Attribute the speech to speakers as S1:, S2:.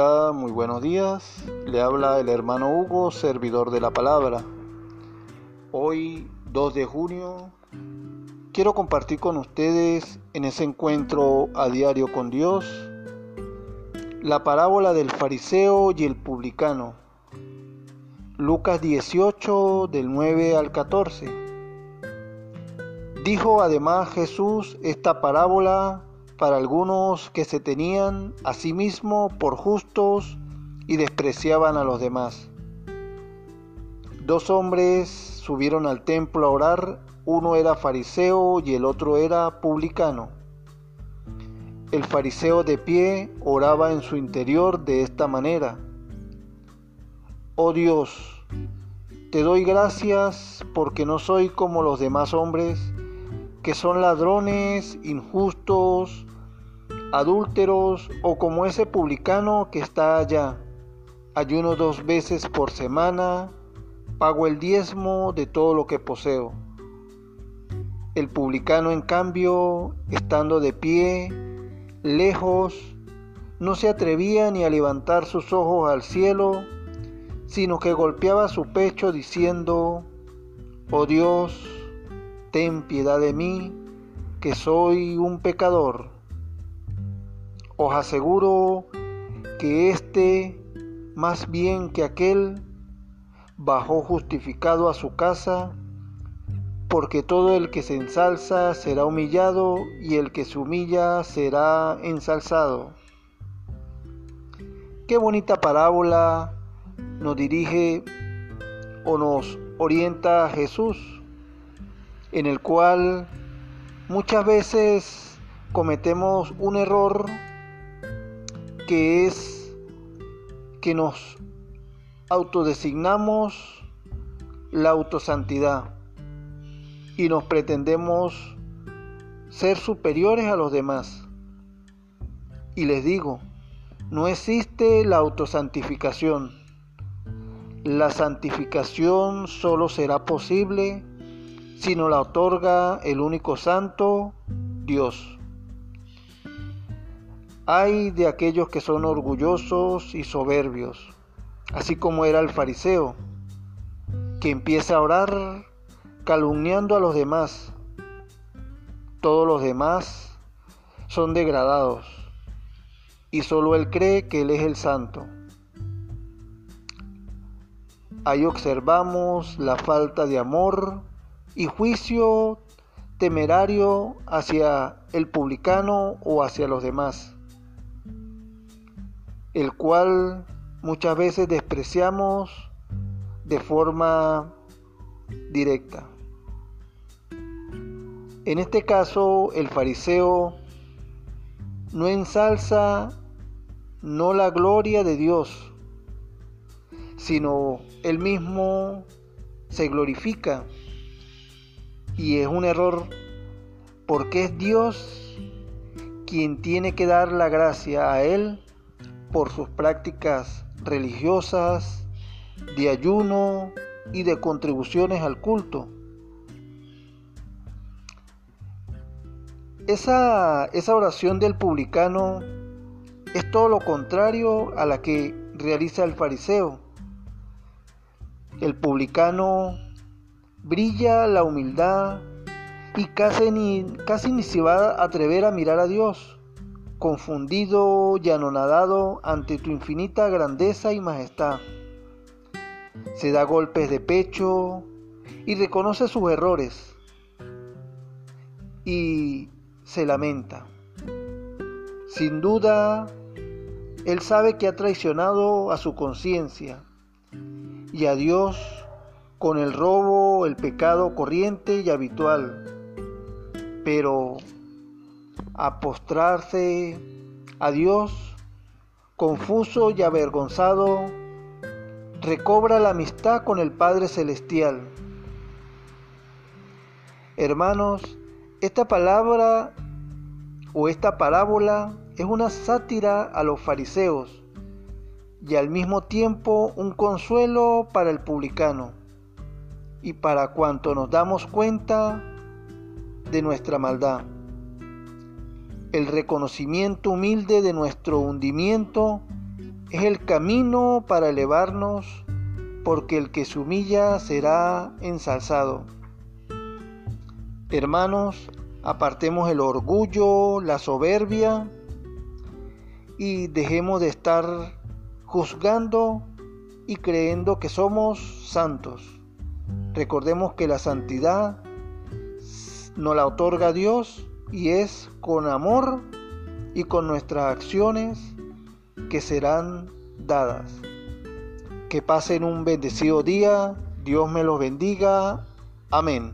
S1: Hola, muy buenos días. Le habla el hermano Hugo, servidor de la palabra. Hoy, 2 de junio, quiero compartir con ustedes en ese encuentro a diario con Dios la parábola del fariseo y el publicano. Lucas 18 del 9 al 14. Dijo además Jesús esta parábola para algunos que se tenían a sí mismo por justos y despreciaban a los demás. Dos hombres subieron al templo a orar, uno era fariseo y el otro era publicano. El fariseo de pie oraba en su interior de esta manera. Oh Dios, te doy gracias porque no soy como los demás hombres, que son ladrones, injustos, adúlteros o como ese publicano que está allá. Ayuno dos veces por semana, pago el diezmo de todo lo que poseo. El publicano, en cambio, estando de pie, lejos, no se atrevía ni a levantar sus ojos al cielo, sino que golpeaba su pecho diciendo, Oh Dios, ten piedad de mí, que soy un pecador. Os aseguro que éste, más bien que aquel, bajó justificado a su casa, porque todo el que se ensalza será humillado y el que se humilla será ensalzado. Qué bonita parábola nos dirige o nos orienta Jesús, en el cual muchas veces cometemos un error que es que nos autodesignamos la autosantidad y nos pretendemos ser superiores a los demás. Y les digo, no existe la autosantificación. La santificación solo será posible si nos la otorga el único santo, Dios. Hay de aquellos que son orgullosos y soberbios, así como era el fariseo, que empieza a orar calumniando a los demás. Todos los demás son degradados y solo él cree que él es el santo. Ahí observamos la falta de amor y juicio temerario hacia el publicano o hacia los demás el cual muchas veces despreciamos de forma directa. En este caso, el fariseo no ensalza no la gloria de Dios, sino él mismo se glorifica. Y es un error porque es Dios quien tiene que dar la gracia a él por sus prácticas religiosas, de ayuno y de contribuciones al culto. Esa, esa oración del publicano es todo lo contrario a la que realiza el fariseo. El publicano brilla la humildad y casi ni, casi ni se va a atrever a mirar a Dios confundido y anonadado ante tu infinita grandeza y majestad. Se da golpes de pecho y reconoce sus errores y se lamenta. Sin duda, él sabe que ha traicionado a su conciencia y a Dios con el robo, el pecado corriente y habitual. Pero a postrarse a Dios, confuso y avergonzado, recobra la amistad con el Padre Celestial. Hermanos, esta palabra o esta parábola es una sátira a los fariseos y al mismo tiempo un consuelo para el publicano y para cuanto nos damos cuenta de nuestra maldad el reconocimiento humilde de nuestro hundimiento es el camino para elevarnos, porque el que se humilla será ensalzado. Hermanos, apartemos el orgullo, la soberbia y dejemos de estar juzgando y creyendo que somos santos. Recordemos que la santidad nos la otorga Dios y es con amor y con nuestras acciones que serán dadas. Que pasen un bendecido día, Dios me los bendiga. Amén.